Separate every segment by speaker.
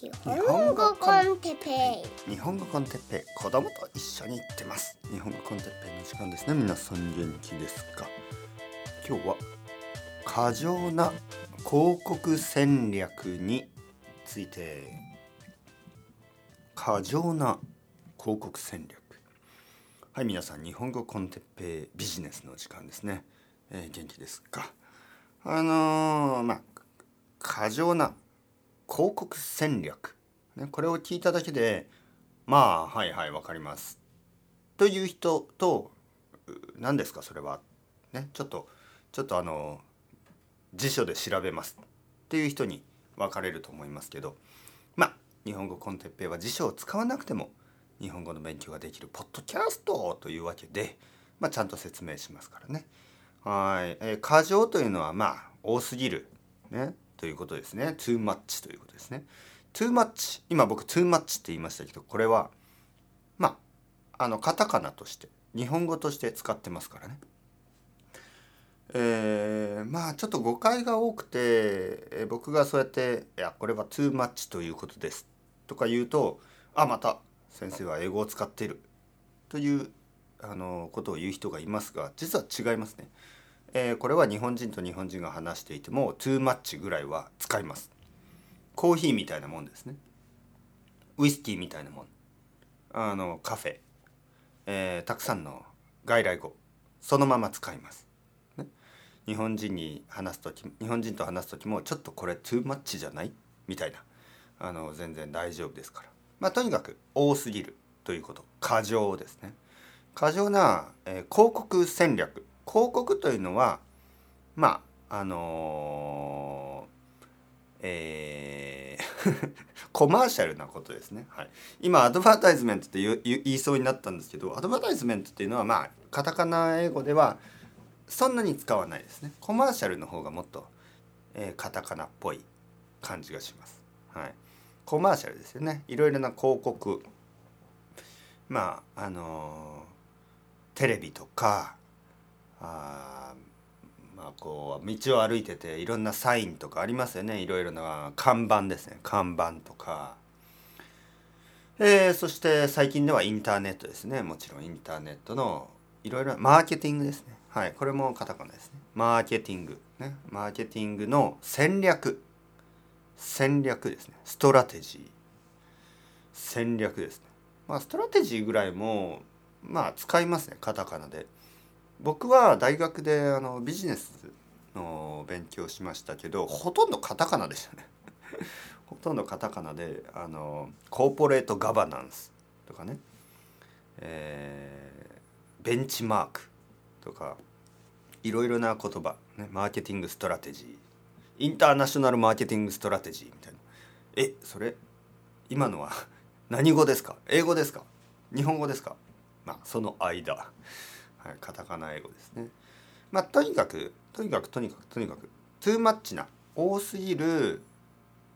Speaker 1: 日本語コンテッペ
Speaker 2: イ。日本語コンテッペイ子供と一緒に行ってます。日本語コンテッペイの時間ですね。皆さん元気ですか？今日は過剰な広告戦略について。過剰な広告戦略。はい皆さん日本語コンテッペイビジネスの時間ですね、えー、元気ですか？あのー、まあ過剰な広告戦略、ね、これを聞いただけでまあはいはい分かります。という人と何ですかそれは、ね、ちょっとちょっとあの辞書で調べます。っていう人に分かれると思いますけど。まあ日本語コンテッペイは辞書を使わなくても日本語の勉強ができるポッドキャストというわけで、まあ、ちゃんと説明しますからね。はい、えー、過剰というのはまあ多すぎる、ね、ということですね。too much ということですね。too much 今僕 too much って言いましたけどこれはまああのカタカナとして日本語として使ってますからね。えー、まあちょっと誤解が多くて、えー、僕がそうやって「いやこれは too much ということです」とか言うと「あまた先生は英語を使っている」というあのことを言う人がいますが実は違いますね。えー、これは日本人と日本人が話していても too much ぐらいは使います。コーヒーみたいなもんですね。ウイスキーみたいなもん。あのカフェ、えー、たくさんの外来語。そのまま使います、ね、日本人に話す時日本人と話す時もちょっとこれ too much じゃない？みたいな。あの全然大丈夫ですから。まあとにかく多すぎるということ。過剰ですね。過剰な、えー、広告戦略。広告というのはまああのー、えー コマーシャルなことですね、はい、今アドバタイズメントって言いそうになったんですけどアドバタイズメントっていうのはまあカタカナ英語ではそんなに使わないですね。コマーシャルの方がもっと、えー、カタカナっぽい感じがします、はい、コマーシャルですよね。いろいろな広告。まああのー、テレビとかあまあこう道を歩いてていろんなサインとかありますよね。いろいろな看板ですね。看板とか、えー、そして最近ではインターネットですね。もちろんインターネットのいろいろマーケティングですね。はいこれもカタカナですね。マーケティング。ね。マーケティングの戦略。戦略ですね。ストラテジー。戦略ですね。まあストラテジーぐらいもまあ使いますね。カタカナで。僕は大学であのビジネスの勉強しましたけどほとんどカタカナでしたね。ほとんどカタカナであのコーポレートガバナンスとかね、えー、ベンチマークとかいろいろな言葉、ね、マーケティングストラテジー。インターナショナルマーケティングストラテジーみたいな。えそれ今のは 何語ですか？英語ですか？日本語ですか？まあその間。はい、カタカナ英語ですね。まあとにかくとにかくとにかくとにかく too much な多すぎる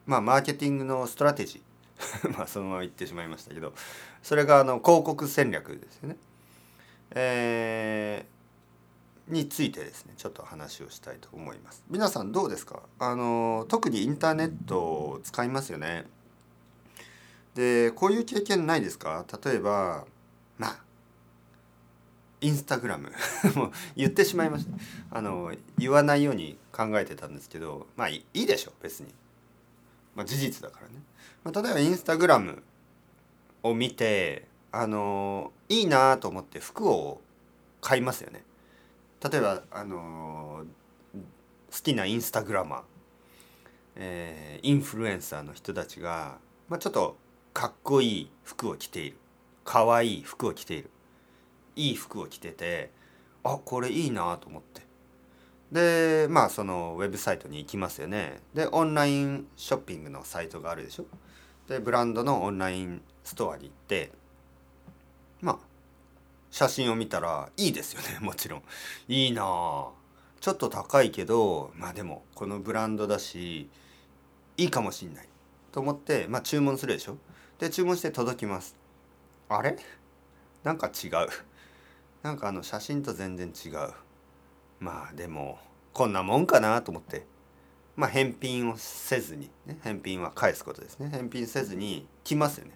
Speaker 2: まあマーケティングのストラテジー まあそのまま言ってしまいましたけどそれがあの広告戦略ですよね。えー、についてですねちょっと話をしたいと思います。皆さんどうですか？あの特にインターネットを使いますよね。でこういう経験ないですか？例えばインスタグラム。もう言ってしまいました。あの言わないように考えてたんですけどまあいいでしょ別に、まあ、事実だからね、まあ、例えばインスタグラムを見てあのいいなと思って服を買いますよね。例えばあの好きなインスタグラマー、えー、インフルエンサーの人たちが、まあ、ちょっとかっこいい服を着ている。かわいい服を着ている。いい服を着ててあこれいいなと思って。でまあそのウェブサイトに行きますよね。でオンラインショッピングのサイトがあるでしょ。でブランドのオンラインストアに行ってまあ写真を見たらいいですよね。もちろん。いいなちょっと高いけどまあでもこのブランドだしいいかもしんない。と思ってまあ注文するでしょ。で注文して届きます。あれ？なんか違う。なんかあの写真と全然違う。まあでもこんなもんかなと思って。まあ返品をせずに、ね、返品は返すことですね。返品せずに来ますよね。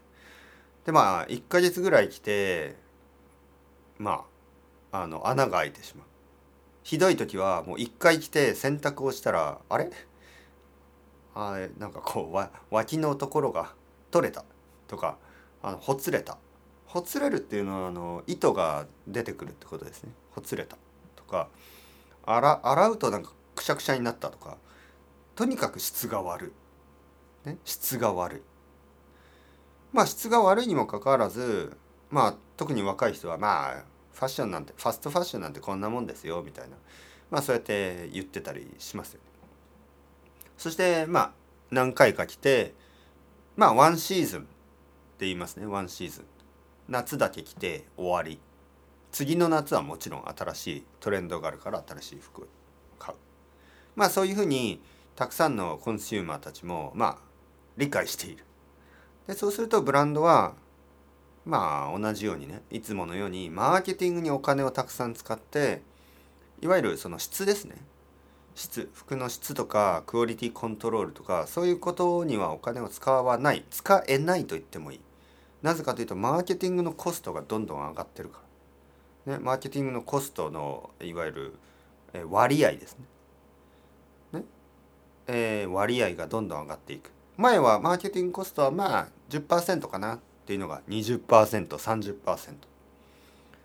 Speaker 2: でまあ1ヶ月ぐらい来てまああの穴が開いてしまう。ひどい時はもう1回来て洗濯をしたらあれ？あなんかこうわ脇のところが取れたとかあのほつれた。ほつれるっていうのはあの糸が出てくるってことですね。ほつれたとか洗洗うとなんかくしゃくしゃになったとかとにかく質が悪い、ね、質が悪い。まあ質が悪いにもかかわらずまあ特に若い人はまあファッションなんてファストファッションなんてこんなもんですよみたいな。まあそうやって言ってたりしますよそしてまあ何回か来てまあワンシーズンって言いますね。ワンシーズン。夏だけ着て終わり。次の夏はもちろん新しいトレンドがあるから新しい服買う。まあそういうふうにたくさんのコンシューマーたちもまあ理解している。でそうするとブランドはまあ同じようにねいつものようにマーケティングにお金をたくさん使っていわゆるその質ですね。質服の質とかクオリティコントロールとかそういうことにはお金を使わない使えないと言ってもいい。なぜかというとマーケティングのコストがどんどん上がってるから、ね、マーケティングのコストのいわゆる割合ですね。ね、えー、割合がどんどん上がっていく。前はマーケティングコストはまあ10%かなっていうのが 20%30%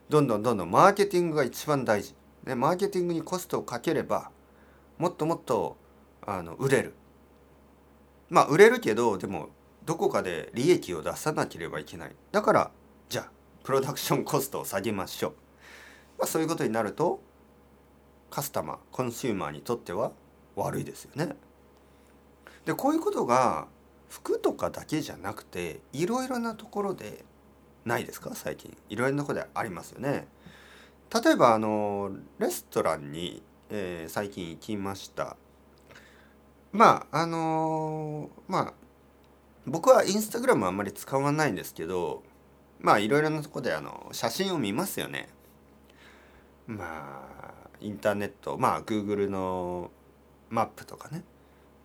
Speaker 2: どんどんどんどんマーケティングが一番大事、ね、マーケティングにコストをかければもっともっとあの売れる。まあ売れるけどでもどこかで利益を出さなければいけない。だからじゃあプロダクションコストを下げましょう、まあ、そういうことになるとカスタマーコンシューマーにとっては悪いですよね。でこういうことが服とかだけじゃなくていろいろなところでないですか？最近。いろいろなところでありますよね。例えばあのレストランに、えー、最近行きました。まああの、まあ僕はインスタグラムあんまり使わないんですけどまあいろいろなとこであの写真を見ますよね。まあインターネットまあ Google のマップとかね。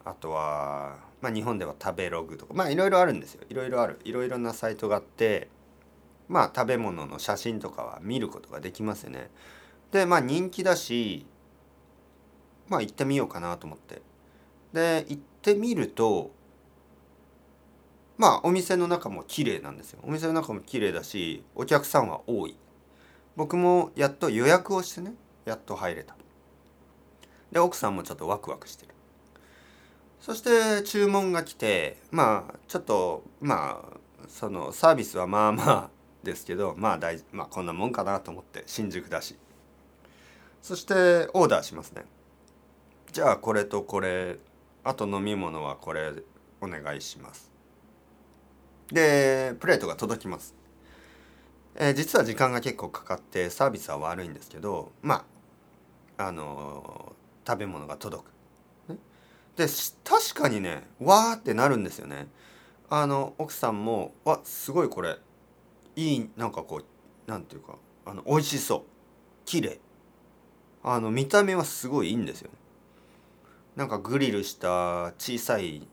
Speaker 2: あとは、まあ、日本では食べログとかまあいろいろあるんですよ。いろいろある。いろいろなサイトがあってまあ食べ物の写真とかは見ることができますよね。でまあ人気だしまあ行ってみようかなと思って。で行ってみるとまあお店の中も綺麗なんですよ。お店の中も綺麗だしお客さんは多い。僕もやっと予約をしてねやっと入れた。で奥さんもちょっとワクワクしてる。そして注文が来てまあちょっとまあそのサービスはまあまあですけどまあ大まあこんなもんかなと思って新宿だし。そしてオーダーしますね。じゃあこれとこれあと飲み物はこれお願いします。でプレートが届きます、えー、実は時間が結構かかってサービスは悪いんですけどまああのー、食べ物が届く、ね、で確かにねわーってなるんですよね。あの奥さんも「わすごいこれいいなんかこうなんていうかあの美味しそう。綺麗。あの見た目はすごいいいんですよね。なんかグリルした小さい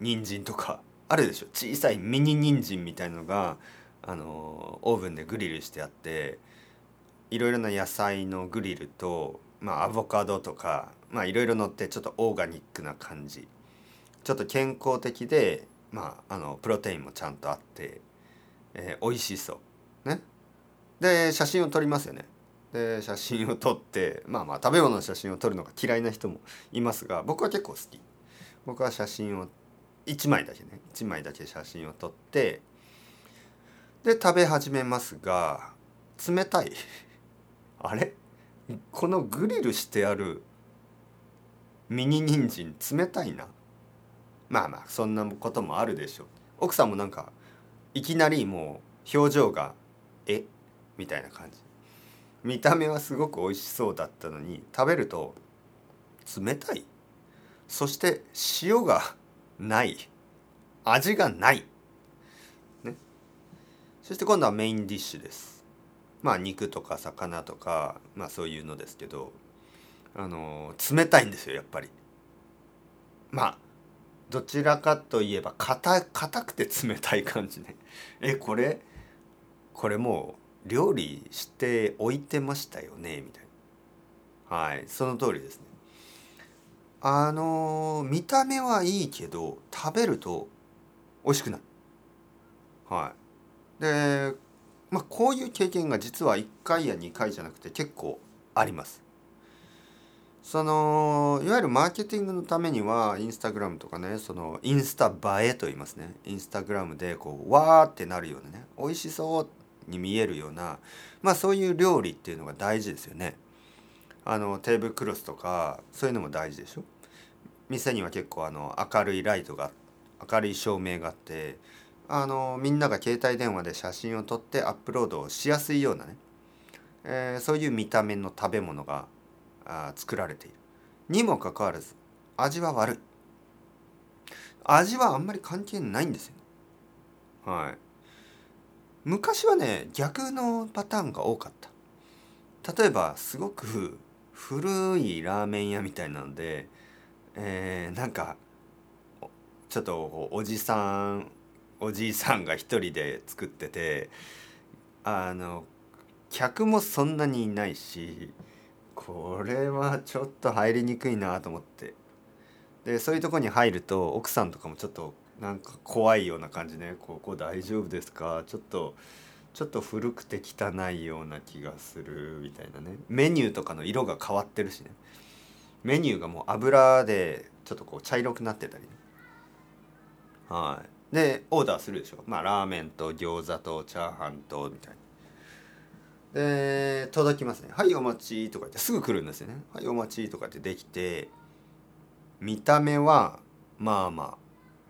Speaker 2: 人参とかあるでしょ？小さいミニ人参みたいのがあのオーブンでグリルしてあっていろいろな野菜のグリルと、まあ、アボカドとか、まあ、いろいろ乗ってちょっとオーガニックな感じ。ちょっと健康的で、まあ、あのプロテインもちゃんとあって、えー、美味しそう。ね？で写真を撮りますよね。で写真を撮ってまあまあ食べ物の写真を撮るのが嫌いな人もいますが僕は結構好き。僕は写真を1枚だけね1枚だけ写真を撮ってで食べ始めますが冷たい。あれ？このグリルしてあるミニ人参冷たいな。まあまあそんなこともあるでしょう。奥さんもなんかいきなりもう表情が「え？みたいな感じ。見た目はすごく美味しそうだったのに食べると冷たい。そして塩がない。味がない、ね、そして今度はメインディッシュです。まあ肉とか魚とかまあそういうのですけどあの冷たいんですよやっぱり。まあどちらかといえば硬硬くて冷たい感じね。えこれこれもう料理しておいてましたよねみたいな。はいその通りですね。あの見た目はいいけど食べると美味しくない。はい。でまあこういう経験が実は1回や2回じゃなくて結構あります。そのいわゆるマーケティングのためにはインスタグラムとかねそのインスタ映えと言いますね。インスタグラムでこうわーってなるようなね美味しそうに見えるようなまあそういう料理っていうのが大事ですよね。あのテーブルクロスとかそういうのも大事でしょ？店には結構あの明るいライトが明るい照明があってあのみんなが携帯電話で写真を撮ってアップロードをしやすいようなね、えー、そういう見た目の食べ物があ作られている。にもかかわらず味は悪い。味はあんまり関係ないんですよね。はい。昔はね逆のパターンが多かった。例えばすごく古いラーメン屋みたいなのでえー、なんかちょっとおじさんおじいさんが一人で作っててあの客もそんなにいないしこれはちょっと入りにくいなと思ってでそういうとこに入ると奥さんとかもちょっとなんか怖いような感じね「ここ大丈夫ですか?」ちょっとちょっと古くて汚いような気がするみたいなね。メニューとかの色が変わってるしね。メニューがもう油でちょっとこう茶色くなってたりね。はい。でオーダーするでしょ。まあラーメンと餃子とチャーハンとみたいな。で届きますね「はいお待ち」とか言ってすぐ来るんですよね「はいお待ち」とかってできて見た目はまあま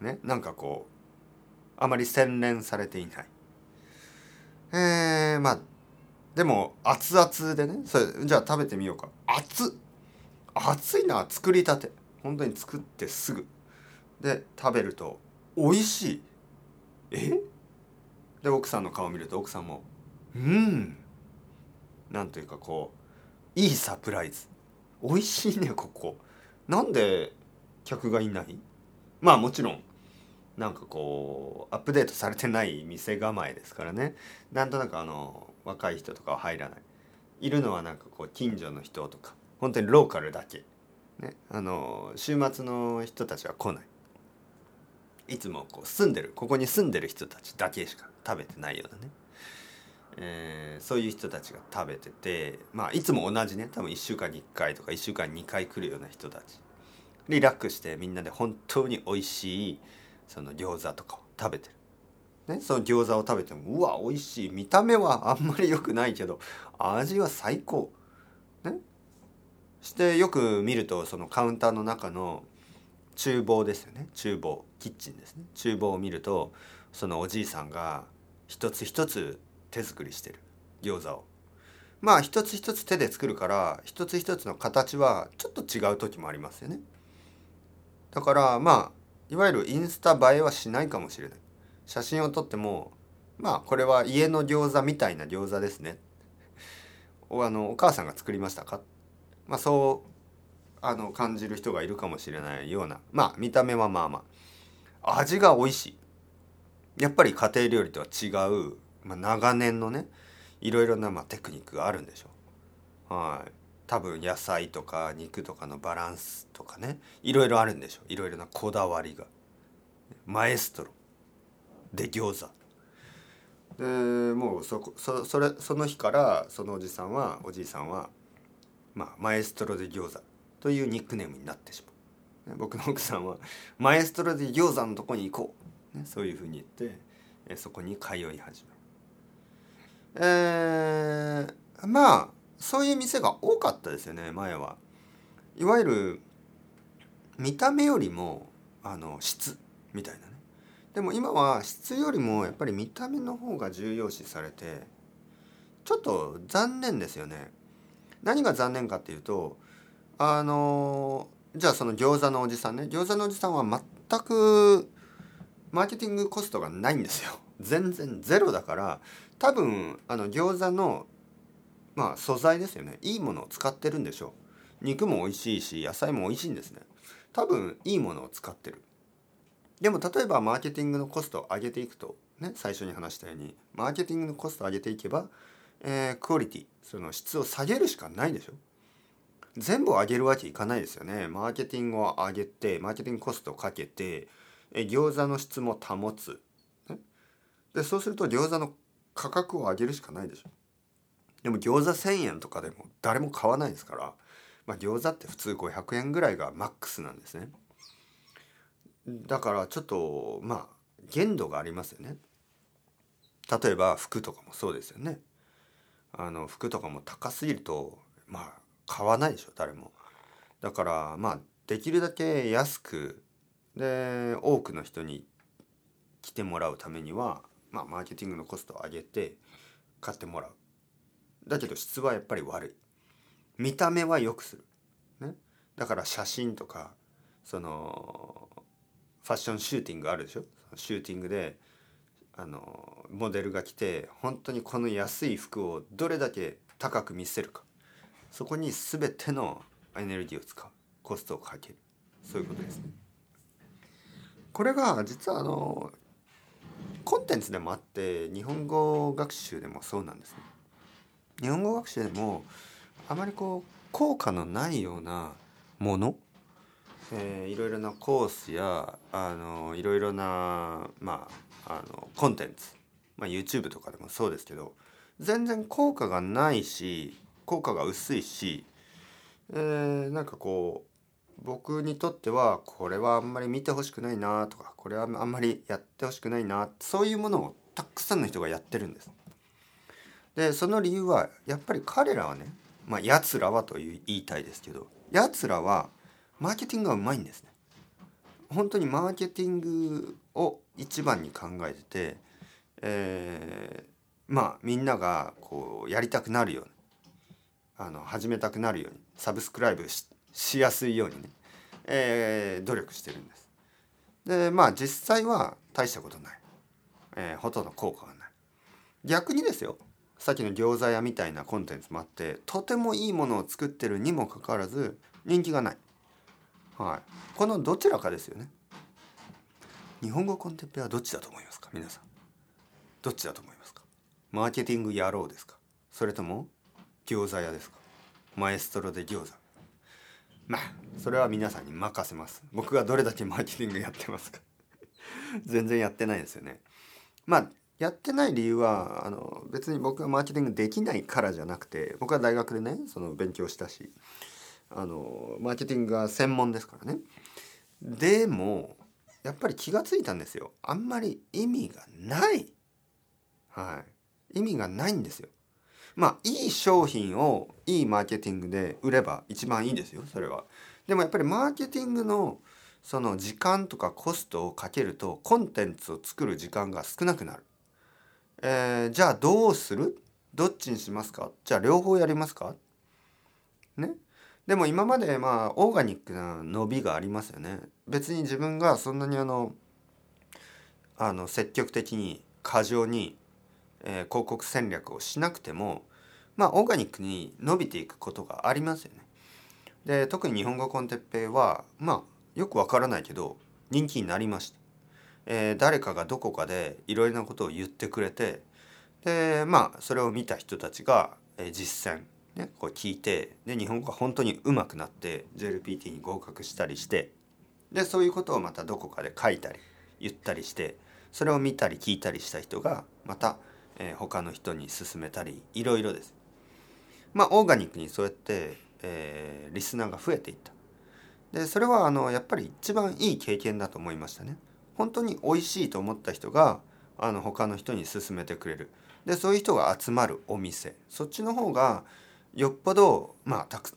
Speaker 2: あねなんかこうあまり洗練されていない。えー、まあでも熱々でね。それじゃあ食べてみようか。熱熱いな作りたて。本当に作ってすぐ。で食べると美味しい。え？で奥さんの顔見ると奥さんもうん。なんというかこういいサプライズ。美味しいねここ。なんで客がいない？まあもちろんなんかこうアップデートされてない店構えですからね。なんとなくあの若い人とかは入らない。いるのはなんかこう近所の人とか。本当にローカルだけ、ね、あの週末の人たちは来ない。いつもこう住んでる。ここに住んでる人たちだけしか食べてないようなね、えー、そういう人たちが食べてて。まあいつも同じね。多分1週間に1回とか1週間に2回来るような人たち。リラックスしてみんなで本当に美味しいその餃子とかを食べてる。ね、その餃子を食べてもうわ美味しい。見た目は あんまり良くないけど味は最高。ね、してよく見るとそのカウンターの中の厨房ですよね。厨房キッチンですね。厨房を見るとそのおじいさんが一つ一つ手作りしてる。餃子を。まあ一つ一つ手で作るから一つ一つの形はちょっと違う時もありますよね。だからまあいわゆるインスタ映えはしないかもしれない。写真を撮ってもまあこれは家の餃子みたいな餃子ですね。おあのお母さんが作りましたか？まあそうあの感じる人がいるかもしれないような。まあ見た目はまあまあ。味が美味しい。やっぱり家庭料理とは違う、まあ、長年のねいろいろなまあテクニックがあるんでしょう。はい。多分野菜とか肉とかのバランスとかねいろいろあるんでしょ。ういろいろなこだわりが。マエストロ。で餃子。でもうそこそそれその日からそのおじさんはおじいさんはまあマエストロで餃子。というニックネームになってしまう。僕の奥さんは「マエストロで餃子のとこに行こう」ね、そういうふうに言ってそこに通い始める。えー、まあそういう店が多かったですよね前は。いわゆる見た目よりもあの質みたいなね。でも今は質よりもやっぱり見た目の方が重要視されてちょっと残念ですよね。何が残念かっていうとあのじゃあその餃子のおじさんね。餃子のおじさんは全くマーケティングコストがないんですよ。全然ゼロだから多分あの餃子のまあ素材ですよね。いいものを使ってるんでしょう。肉も美味しいし野菜も美味しいんですね。多分いいものを使ってる。でも例えばマーケティングのコストを上げていくとね最初に話したようにマーケティングのコストを上げていけば、えー、クオリティその質を下げるしかないでしょ。全部を上げるわけいかないですよね。マーケティングを上げてマーケティングコストをかけて、えー、餃子の質も保つ、ね、でそうすると餃子の価格を上げるしかないでしょ。でも餃子1,000円とかでも誰も買わないですから、まあ、餃子って普通500円ぐらいがマックスなんですね。だからちょっとまあ限度がありますよね。例えば服とかもそうですよね。あの服とかも高すぎるとまあ買わないでしょ誰も。だからまあできるだけ安くで多くの人に来てもらうためにはまあマーケティングのコストを上げて買ってもらう。だけど質はやっぱり悪い。見た目は良くする、ね、だから写真とかそのファッションシューティングあるでしょ？シューティングであのモデルが来て本当にこの安い服をどれだけ高く見せるか。そこに全てのエネルギーを使う。コストをかける。そういうことですね。これが実はあのコンテンツでもあって日本語学習でもそうなんですね。日本語学習でもあまりこう効果のないようなもの、えー、いろいろなコースやあのいろいろな、まあ、あのコンテンツ、まあ、YouTube とかでもそうですけど全然効果がないし効果が薄いし、えー、なんかこう僕にとってはこれはあんまり見てほしくないなとかこれはあんまりやってほしくないなそういうものをたくさんの人がやってるんです。でその理由はやっぱり彼らはねまあやつらはという言いたいですけどやつらはマーケティングがうまいんですね。本当にマーケティングを一番に考えてて、えー、まあみんながこうやりたくなるようにあの始めたくなるようにサブスクライブしやすいようにね、えー、努力してるんです。でまあ実際は大したことない、えー、ほとんど効果がない。逆にですよさっきの餃子屋みたいなコンテンツもあってとてもいいものを作ってるにもかかわらず人気がない、はい、このどちらかですよね。日本語コンテッペはどっちだと思いますか？皆さん。どっちだと思いますか？マーケティング野郎ですか？それとも餃子屋ですか？マエストロで餃子。まあそれは皆さんに任せます。僕がどれだけマーケティングやってますか。全然やってないですよね。まあやってない理由はあの別に僕がマーケティングできないからじゃなくて僕は大学でねその勉強したしあのマーケティングが専門ですからね。でもやっぱり気が付いたんですよ。あんまり意味がない。はい。意味がないんですよ。まあいい商品をいいマーケティングで売れば一番いいですよそれは。でもやっぱりマーケティングのその時間とかコストをかけるとコンテンツを作る時間が少なくなる。えー、じゃあどうする？どっちにしますか？じゃあ両方やりますか？ね？でも今までまあオーガニックな伸びがありますよね。別に自分がそんなにあのあの積極的に過剰に、えー、広告戦略をしなくてもまあオーガニックに伸びていくことがありますよね。で特に日本語コンテッペイはまあよくわからないけど人気になりました。えー、誰かがどこかでいろいろなことを言ってくれてでまあそれを見た人たちが、えー、実践、ね、こう聞いてで日本語が本当にうまくなって JLPT に合格したりしてでそういうことをまたどこかで書いたり言ったりしてそれを見たり聞いたりした人がまた、えー、他の人に勧めたりいろいろです。まあオーガニックにそうやって、えー、リスナーが増えていった。でそれはあのやっぱり一番いい経験だと思いましたね。本当に美味しいと思った人があの他の人に勧めてくれる。でそういう人が集まるお店。そっちの方がよっぽどまあたく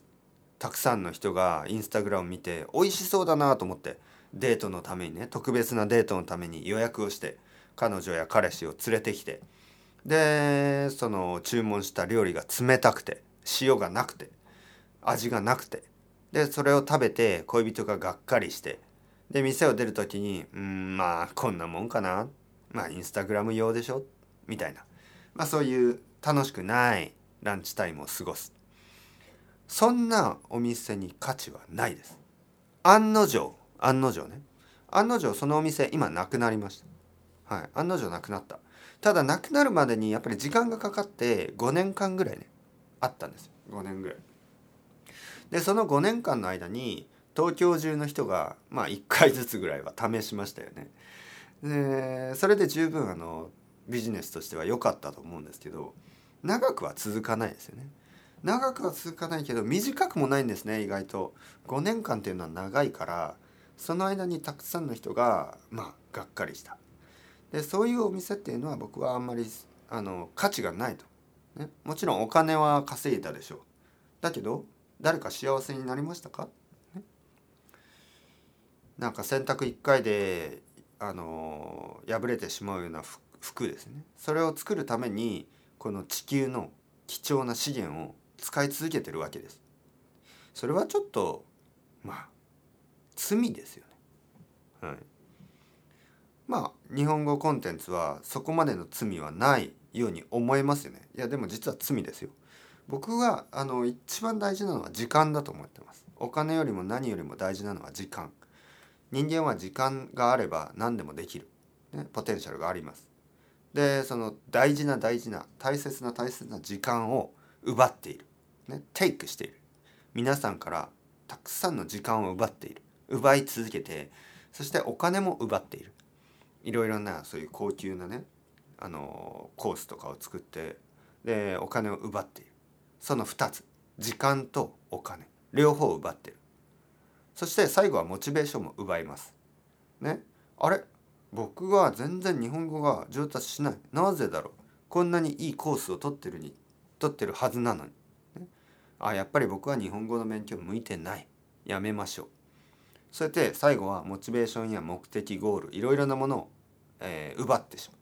Speaker 2: たくさんの人がインスタグラム見て美味しそうだなと思ってデートのためにね特別なデートのために予約をして彼女や彼氏を連れてきてでその注文した料理が冷たくて塩がなくて味がなくてでそれを食べて恋人ががっかりしてで店を出る時にうんまあこんなもんかな。まあインスタグラム用でしょ。みたいな、まあ、そういう楽しくないランチタイムを過ごす。そんなお店に価値はないです。案の定。案の定ね。案の定そのお店今なくなりました。はい。案の定なくなった。ただなくなるまでにやっぱり時間がかかって5年間ぐらいねあったんですよ。5年ぐらい。でその5年間の間に東京中の人がまあ1回ずつぐらいは試しましたよね。でそれで十分あのビジネスとしては良かったと思うんですけど長くは続かないですよね。長くは続かないけど短くもないんですね意外と。5年間っていうのは長いからその間にたくさんの人がまあがっかりした。でそういうお店っていうのは僕はあんまりあの価値がないと、ね、もちろんお金は稼いだでしょう。だけど誰か幸せになりましたか、なんか洗濯1回であの破れてしまうような服ですね。それを作るためにこの地球の貴重な資源を使い続けてるわけです。それはちょっとまあ罪ですよね。はい。まあ日本語コンテンツはそこまでの罪はないように思えますよね。いやでも実は罪ですよ。僕はあの一番大事なのは時間だと思ってます。お金よりも何よりも大事なのは時間。人間は時間があれば何でもできる、ね、ポテンシャルがあります。でその大事な大事な大切な大切な時間を奪っている、ね、テイクしている。皆さんからたくさんの時間を奪っている。奪い続けてそしてお金も奪っている。いろいろなそういう高級なねあのコースとかを作ってでお金を奪っている。その2つ。時間とお金。両方を奪ってる。そして最後はモチベーションも奪います。ね。あれ？僕は全然日本語が上達しない。なぜだろう？こんなにいいコースを取ってるに取ってるはずなのに、ね、あやっぱり僕は日本語の勉強向いてない。やめましょう。そうやって最後はモチベーションや目的ゴールいろいろなものを、えー、奪ってしまう。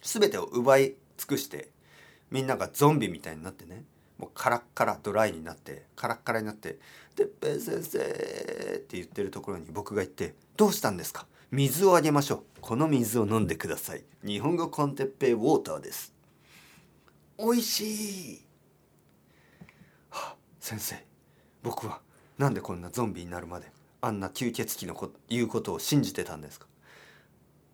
Speaker 2: 全てを奪い尽くしてみんながゾンビみたいになってね。もうカラッカラドライになってカラッカラになって「てっぺん先生」って言ってるところに僕が言って「どうしたんですか？水をあげましょう。この水を飲んでください。日本語コンテッペイウォーターです。美味しい、はあ、先生僕はなんでこんなゾンビになるまであんな吸血鬼のこ言うことを信じてたんですか？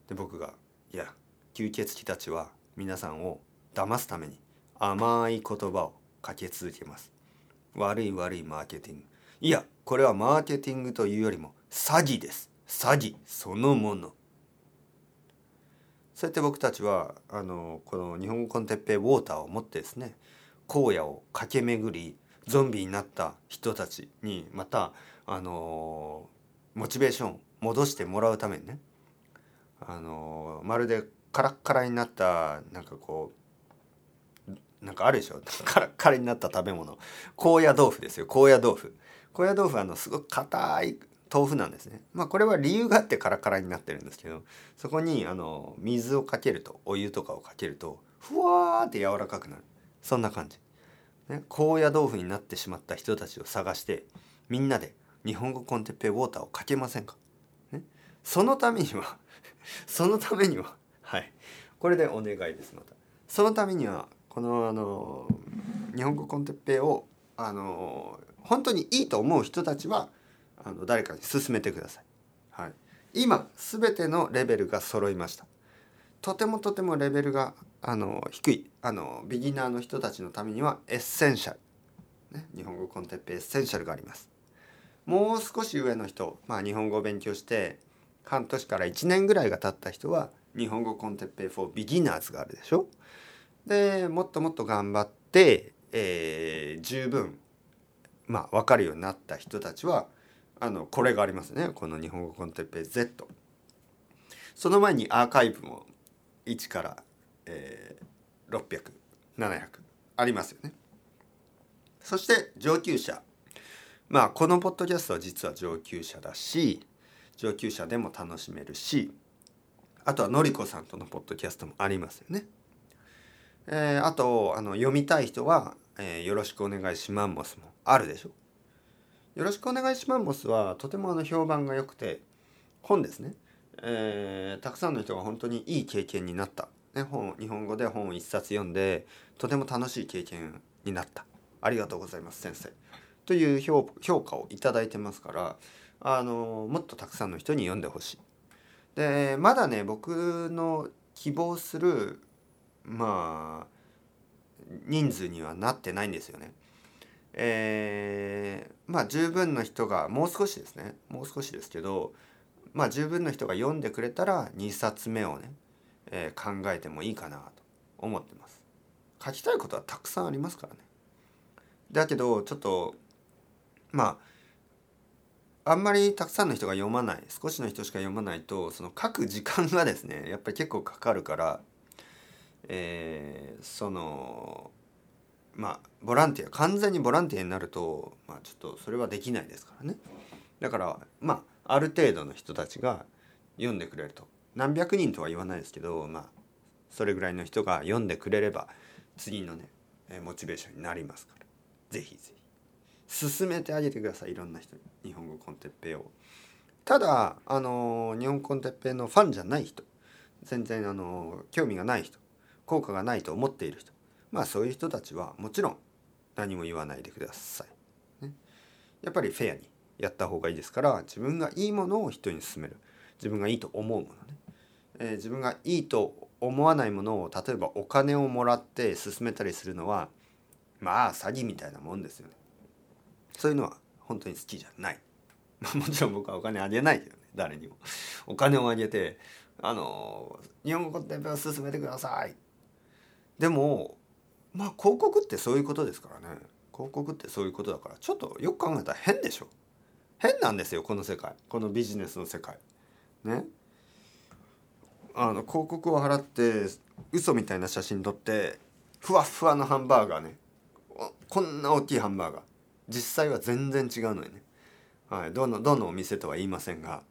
Speaker 2: で僕がいや吸血鬼たちは皆さんを騙すために甘い言葉をかけ続けます。悪い悪いマーケティング。いやこれはマーケティングというよりも詐欺です。詐欺そのもの。そうやって僕たちはあのこの日本語コンテッペイウォーターを持ってですね荒野を駆け巡りゾンビになった人たちにまたあのモチベーションを戻してもらうためにねあのまるでカラッカラになったなんかこうなんかあるでしょ？カラカラになった食べ物。高野豆腐ですよ。高野豆腐。高野豆腐はあのすごく硬い豆腐なんですね。まあこれは理由があってカラカラになってるんですけどそこにあの水をかけるとお湯とかをかけるとふわーって柔らかくなる。そんな感じ、ね、高野豆腐になってしまった人たちを探してみんなで日本語コンテッペウォーターをかけませんか、ね、そのためには そのためにははい。これでお願いですまた。そのためにはこのあの日本語コンテッペイをあの本当にいいと思う人たちはあの誰かに勧めてください。はい、今全てのレベルが揃いました。とてもとてもレベルがあの低いあのビギナーの人たちのためにはエッセンシャル、ね、日本語 con Teppei エッセンシャルがあります。もう少し上の人、まあ、日本語を勉強して半年から1年ぐらいが経った人は日本語コンテッペイ for beginners があるでしょ？でもっともっと頑張って、えー、十分まあ分かるようになった人たちはあのこれがありますね。この日本語コンテッペ Z その前にアーカイブも1から、えー、600700ありますよね。そして上級者。まあこのポッドキャストは実は上級者だし上級者でも楽しめるしあとはのりこさんとのポッドキャストもありますよね。えー、あとあの読みたい人は、えー「よろしくお願いしマンモス」もあるでしょ？よろしくお願いしマンモスはとてもあの評判が良くて本ですね、えー、たくさんの人が本当にいい経験になった、ね、本日本語で本を一冊読んでとても楽しい経験になったありがとうございます先生という評価を頂いてますからあのもっとたくさんの人に読んでほしい。でまだね僕の希望するまあ人数にはなってないんですよね。えー、まあ十分の人がもう少しですねもう少しですけどまあ十分の人が読んでくれたら2冊目をね、えー、考えてもいいかなと思ってます。書きたいことはたくさんありますからね。だけどちょっとまああんまりたくさんの人が読まない少しの人しか読まないとその書く時間がですねやっぱり結構かかるから、えー、そのまあボランティア完全にボランティアになると、まあ、ちょっとそれはできないですからね。だからまあある程度の人たちが読んでくれると。何百人とは言わないですけどまあそれぐらいの人が読んでくれれば次のねモチベーションになりますから。ぜひぜひ。進めてあげてください。いろんな人に。日本語コンテッペイを。ただあの日本コンテッペイのファンじゃない人。全然あの興味がない人。効果がないと思っている人。まあそういう人たちはもちろん何も言わないでください、ね、やっぱりフェアにやった方がいいですから自分がいいものを人に勧める。自分がいいと思うものね、えー、自分がいいと思わないものを例えばお金をもらって勧めたりするのはまあ詐欺みたいなもんですよね。そういうのは本当に好きじゃない。もちろん僕はお金あげないけどね誰にも。お金をあげてあの日本語コンテンツを進めてください。でもまあ広告ってそういうことですからね。広告ってそういうことだからちょっとよく考えたら変でしょ。変なんですよこの世界。このビジネスの世界。ね。あの広告を払って嘘みたいな写真撮ってふわふわのハンバーガーね。こんな大きいハンバーガー。実際は全然違うのにね、はい、どのどのお店とは言いませんが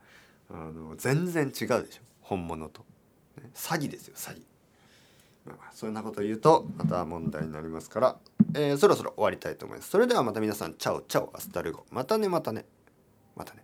Speaker 2: あの全然違うでしょ。本物と、ね、詐欺ですよ詐欺。そんなこと言うとまた問題になりますから、えー、そろそろ終わりたいと思います。それではまた皆さん chao chao hasta luego。またねまたね。またね。